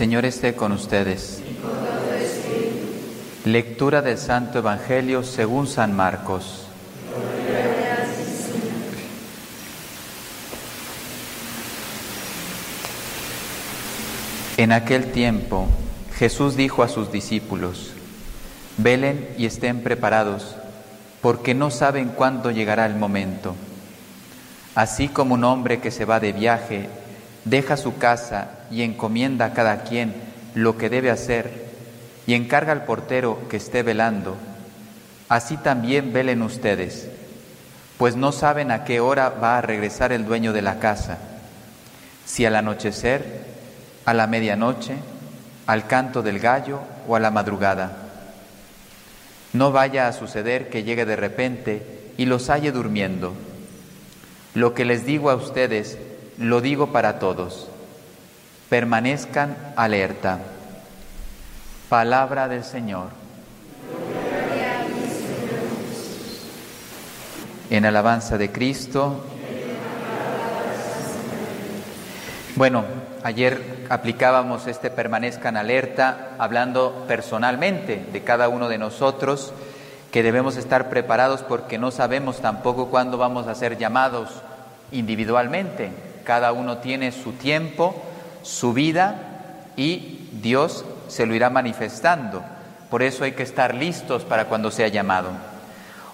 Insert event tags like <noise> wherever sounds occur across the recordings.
Señor esté con ustedes. Lectura del Santo Evangelio según San Marcos. En aquel tiempo Jesús dijo a sus discípulos, velen y estén preparados, porque no saben cuándo llegará el momento. Así como un hombre que se va de viaje deja su casa y encomienda a cada quien lo que debe hacer y encarga al portero que esté velando, así también velen ustedes, pues no saben a qué hora va a regresar el dueño de la casa, si al anochecer, a la medianoche, al canto del gallo o a la madrugada. No vaya a suceder que llegue de repente y los halle durmiendo. Lo que les digo a ustedes, lo digo para todos. Permanezcan alerta. Palabra del Señor. En alabanza de Cristo. Bueno, ayer aplicábamos este permanezcan alerta hablando personalmente de cada uno de nosotros que debemos estar preparados porque no sabemos tampoco cuándo vamos a ser llamados individualmente. Cada uno tiene su tiempo, su vida y Dios se lo irá manifestando. Por eso hay que estar listos para cuando sea llamado.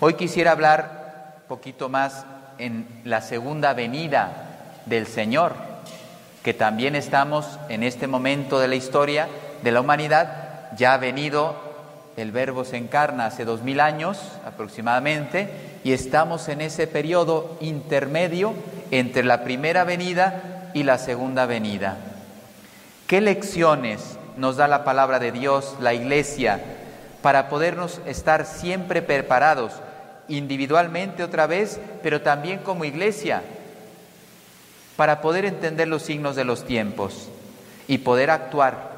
Hoy quisiera hablar un poquito más en la segunda venida del Señor, que también estamos en este momento de la historia de la humanidad. Ya ha venido, el Verbo se encarna hace dos mil años aproximadamente, y estamos en ese periodo intermedio entre la primera venida y la segunda venida. ¿Qué lecciones nos da la palabra de Dios, la iglesia, para podernos estar siempre preparados, individualmente otra vez, pero también como iglesia, para poder entender los signos de los tiempos y poder actuar?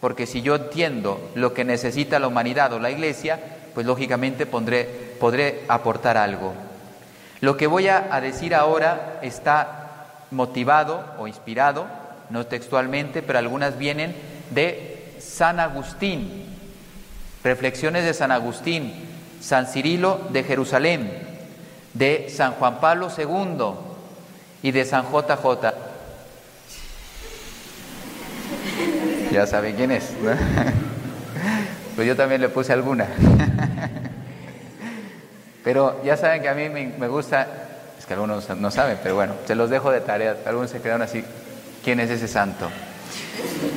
Porque si yo entiendo lo que necesita la humanidad o la iglesia, pues lógicamente pondré, podré aportar algo. Lo que voy a, decir ahora está motivado o inspirado, no textualmente, pero algunas vienen de San Agustín, reflexiones de San Agustín, San Cirilo de Jerusalén, de San Juan Pablo II y de San JJ. Ya saben quién es. <laughs> Pues yo también le puse alguna. <laughs> Pero ya saben que a mí me, gusta, es que algunos no saben, pero bueno, se los dejo de tarea. Algunos se quedaron así, ¿quién es ese santo?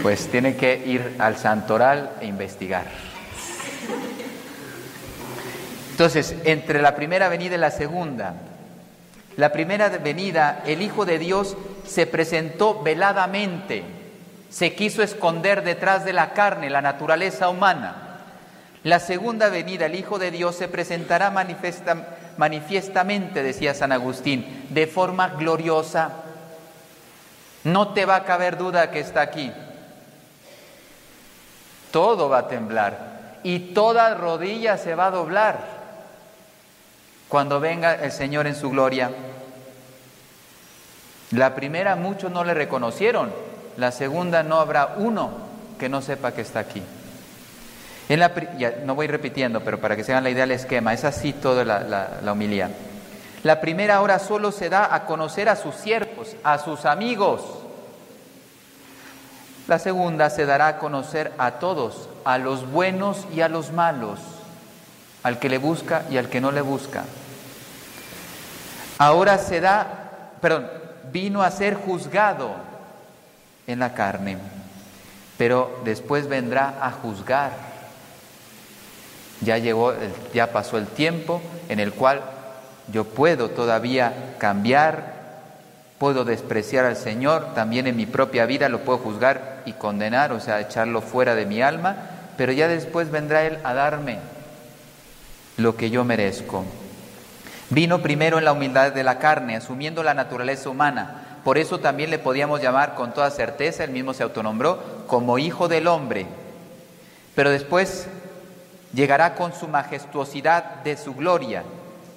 Pues tienen que ir al santoral e investigar. Entonces, entre la primera venida y la segunda, la primera venida, el Hijo de Dios se presentó veladamente, se quiso esconder detrás de la carne, la naturaleza humana. La segunda venida, el Hijo de Dios, se presentará manifiestamente, decía San Agustín, de forma gloriosa. No te va a caber duda que está aquí. Todo va a temblar y toda rodilla se va a doblar cuando venga el Señor en su gloria. La primera muchos no le reconocieron, la segunda no habrá uno que no sepa que está aquí no voy repitiendo, pero para que se hagan la idea del esquema, es así toda la, la, la. La primera hora solo se da a conocer a sus siervos, a sus amigos. La segunda se dará a conocer a todos, a los buenos y a los malos, al que le busca y al que no le busca. Ahora se da, perdón, vino a ser juzgado en la carne, pero después vendrá a juzgar ya llegó, ya pasó el tiempo en el cual yo puedo todavía cambiar, puedo despreciar al Señor, también en mi propia vida lo puedo juzgar y condenar, o sea, echarlo fuera de mi alma, pero ya después vendrá Él a darme lo que yo merezco. Vino primero en la humildad de la carne, asumiendo la naturaleza humana. Por eso también le podíamos llamar con toda certeza, él mismo se autonombró, como hijo del hombre. Pero después llegará con su majestuosidad de su gloria,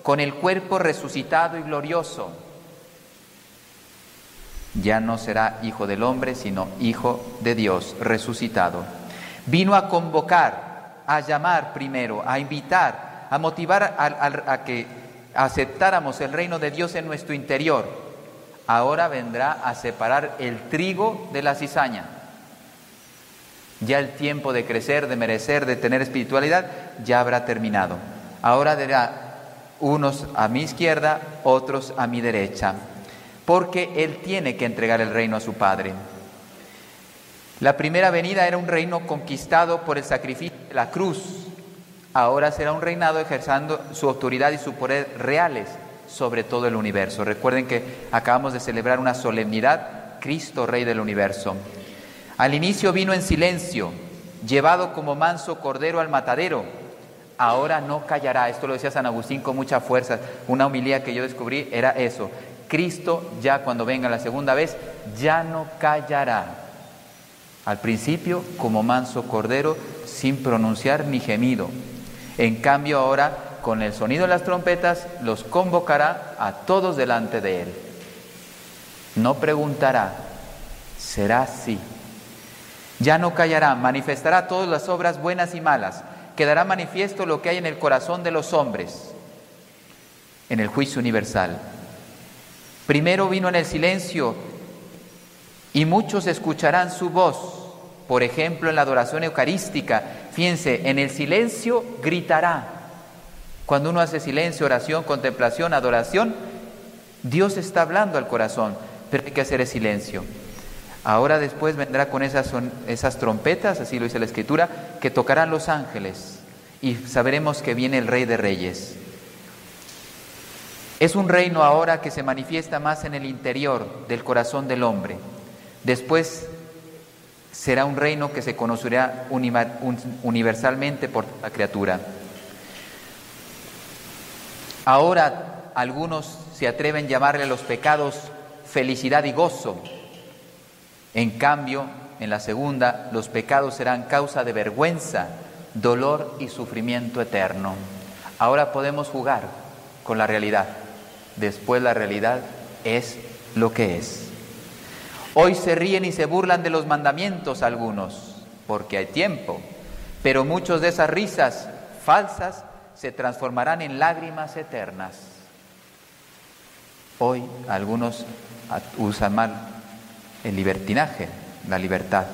con el cuerpo resucitado y glorioso. Ya no será hijo del hombre, sino hijo de Dios, resucitado. Vino a convocar, a llamar primero, a invitar, a motivar a, que aceptáramos el reino de Dios en nuestro interior. Ahora vendrá a separar el trigo de la cizaña. Ya el tiempo de crecer, de merecer, de tener espiritualidad, ya habrá terminado. Ahora dirá, unos a mi izquierda, otros a mi derecha, porque Él tiene que entregar el reino a su Padre. La primera venida era un reino conquistado por el sacrificio de la cruz. Ahora será un reinado ejerciendo su autoridad y su poder reales sobre todo el universo. Recuerden que acabamos de celebrar una solemnidad, Cristo Rey del universo. Al inicio vino en silencio, llevado como manso cordero al matadero ahora no callará. Esto lo decía San Agustín con mucha fuerza. Una homilía que yo descubrí era eso. Cristo ya cuando venga la segunda vez, ya no callará. Al principio como manso cordero, sin pronunciar ni gemido. En cambio ahora, con el sonido de las trompetas, los convocará a todos delante de él. No preguntará, será así. Ya no callará, manifestará todas las obras buenas y malas quedará manifiesto lo que hay en el corazón de los hombres en el juicio universal. Primero vino en el silencio y muchos escucharán su voz. Por ejemplo, en la adoración eucarística, fíjense, en el silencio gritará. Cuando uno hace silencio, oración, contemplación, adoración, Dios está hablando al corazón, pero hay que hacer el silencio. Ahora después vendrá con esas, esas trompetas, así lo dice la Escritura, que tocarán los ángeles y sabremos que viene el Rey de Reyes. Es un reino ahora que se manifiesta más en el interior del corazón del hombre. Después será un reino que se conocerá universalmente por la criatura. Ahora algunos se atreven a llamarle a los pecados felicidad y gozo, en cambio, en la segunda, los pecados serán causa de vergüenza, dolor y sufrimiento eterno. Ahora podemos jugar con la realidad. Después la realidad es lo que es. Hoy se ríen y se burlan de los mandamientos algunos, porque hay tiempo, pero muchos de esas risas falsas se transformarán en lágrimas eternas. Hoy algunos usan mal el libertinaje, la libertad.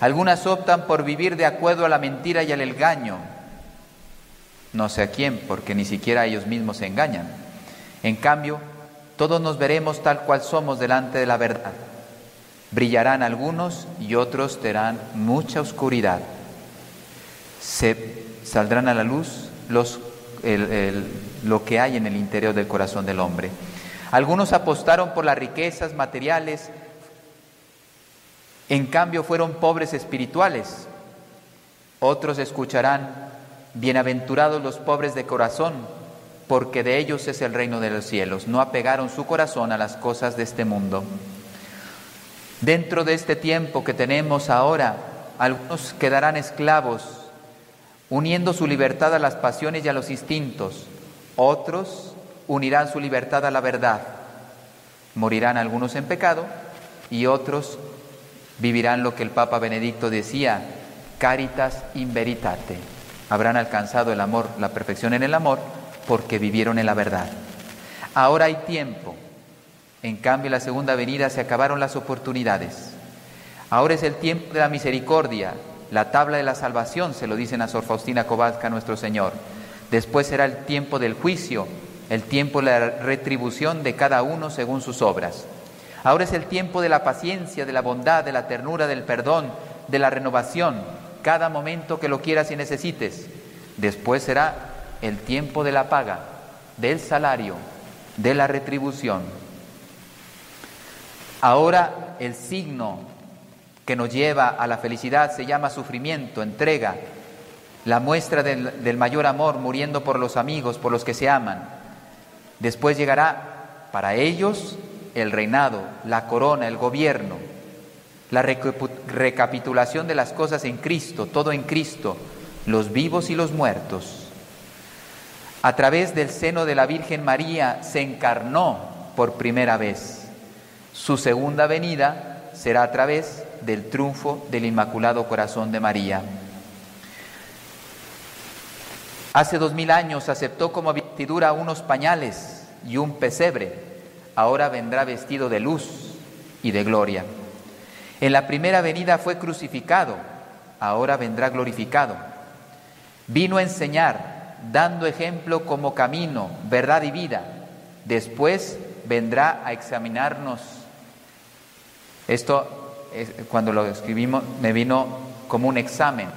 Algunas optan por vivir de acuerdo a la mentira y al engaño. No sé a quién, porque ni siquiera ellos mismos se engañan. En cambio, todos nos veremos tal cual somos delante de la verdad. Brillarán algunos y otros tendrán mucha oscuridad. Se saldrán a la luz los, lo que hay en el interior del corazón del hombre. Algunos apostaron por las riquezas materiales en cambio fueron pobres espirituales. Otros escucharán, bienaventurados los pobres de corazón, porque de ellos es el reino de los cielos. No apegaron su corazón a las cosas de este mundo. Dentro de este tiempo que tenemos ahora, algunos quedarán esclavos, uniendo su libertad a las pasiones y a los instintos. Otros unirán su libertad a la verdad. Morirán algunos en pecado y otros vivirán lo que el Papa Benedicto decía, caritas in veritate. Habrán alcanzado el amor, la perfección en el amor, porque vivieron en la verdad. Ahora hay tiempo. En cambio, en la segunda venida se acabaron las oportunidades. Ahora es el tiempo de la misericordia, la tabla de la salvación, se lo dicen a Sor Faustina Kowalska, nuestro Señor. Después será el tiempo del juicio, el tiempo de la retribución de cada uno según sus obras. Ahora es el tiempo de la paciencia, de la bondad, de la ternura, del perdón, de la renovación, cada momento que lo quieras y necesites. Después será el tiempo de la paga, del salario, de la retribución. Ahora el signo que nos lleva a la felicidad se llama sufrimiento, entrega, la muestra del, del mayor amor muriendo por los amigos, por los que se aman. Después llegará para ellos el reinado, la corona, el gobierno, la recapitulación de las cosas en Cristo, todo en Cristo, los vivos y los muertos. A través del seno de la Virgen María se encarnó por primera vez. Su segunda venida será a través del triunfo del Inmaculado Corazón de María. Hace dos mil años aceptó como vestidura unos pañales y un pesebre. Ahora vendrá vestido de luz y de gloria. En la primera venida fue crucificado, ahora vendrá glorificado. Vino a enseñar, dando ejemplo como camino, verdad y vida. Después vendrá a examinarnos. Esto, cuando lo escribimos, me vino como un examen.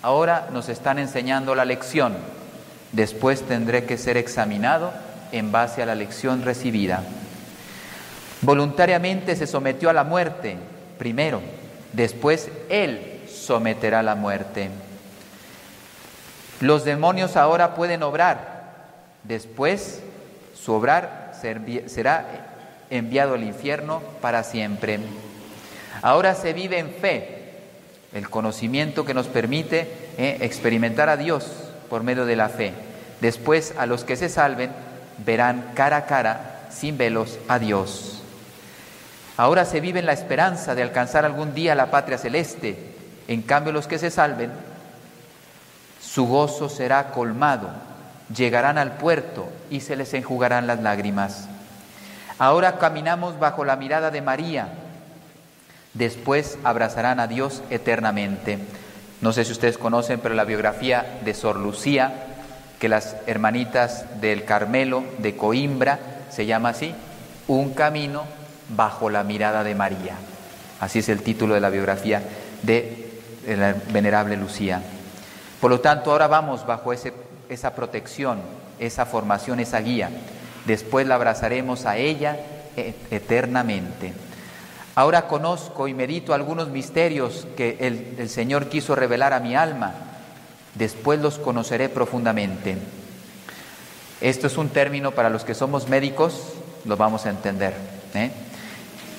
Ahora nos están enseñando la lección. Después tendré que ser examinado en base a la lección recibida. Voluntariamente se sometió a la muerte, primero, después Él someterá la muerte. Los demonios ahora pueden obrar, después su obrar será enviado al infierno para siempre. Ahora se vive en fe, el conocimiento que nos permite eh, experimentar a Dios por medio de la fe. Después a los que se salven verán cara a cara, sin velos, a Dios. Ahora se vive en la esperanza de alcanzar algún día la patria celeste. En cambio, los que se salven, su gozo será colmado, llegarán al puerto y se les enjugarán las lágrimas. Ahora caminamos bajo la mirada de María, después abrazarán a Dios eternamente. No sé si ustedes conocen, pero la biografía de Sor Lucía, que las hermanitas del Carmelo de Coimbra se llama así, Un camino bajo la mirada de María. Así es el título de la biografía de la venerable Lucía. Por lo tanto, ahora vamos bajo ese, esa protección, esa formación, esa guía. Después la abrazaremos a ella e, eternamente. Ahora conozco y medito algunos misterios que el, el Señor quiso revelar a mi alma. Después los conoceré profundamente. Esto es un término para los que somos médicos, lo vamos a entender. ¿eh?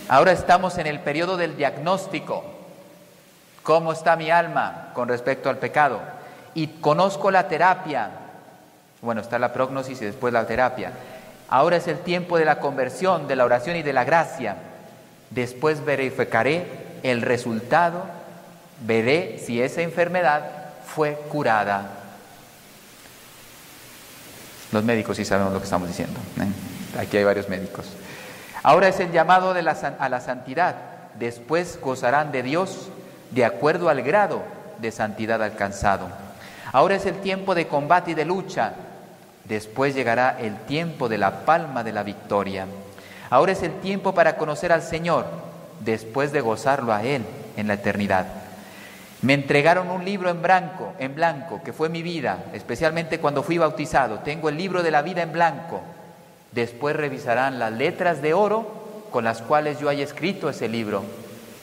Ahora estamos en el periodo del diagnóstico. ¿Cómo está mi alma con respecto al pecado? Y conozco la terapia. Bueno, está la prognosis y después la terapia. Ahora es el tiempo de la conversión, de la oración y de la gracia. Después verificaré el resultado, veré si esa enfermedad fue curada. Los médicos sí sabemos lo que estamos diciendo. ¿eh? Aquí hay varios médicos. Ahora es el llamado a la santidad. Después gozarán de Dios de acuerdo al grado de santidad alcanzado. Ahora es el tiempo de combate y de lucha. Después llegará el tiempo de la palma de la victoria. Ahora es el tiempo para conocer al Señor, después de gozarlo a Él en la eternidad. Me entregaron un libro en blanco, en blanco, que fue mi vida, especialmente cuando fui bautizado. Tengo el libro de la vida en blanco. Después revisarán las letras de oro con las cuales yo haya escrito ese libro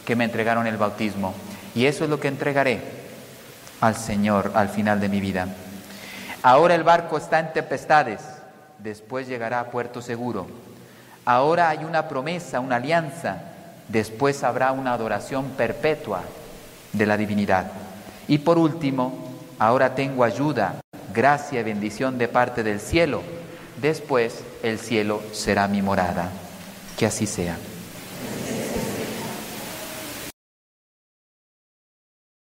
que me entregaron el bautismo. Y eso es lo que entregaré al Señor al final de mi vida. Ahora el barco está en tempestades, después llegará a puerto seguro. Ahora hay una promesa, una alianza, después habrá una adoración perpetua de la divinidad. Y por último, ahora tengo ayuda, gracia y bendición de parte del cielo Después el cielo será mi morada. Que así sea.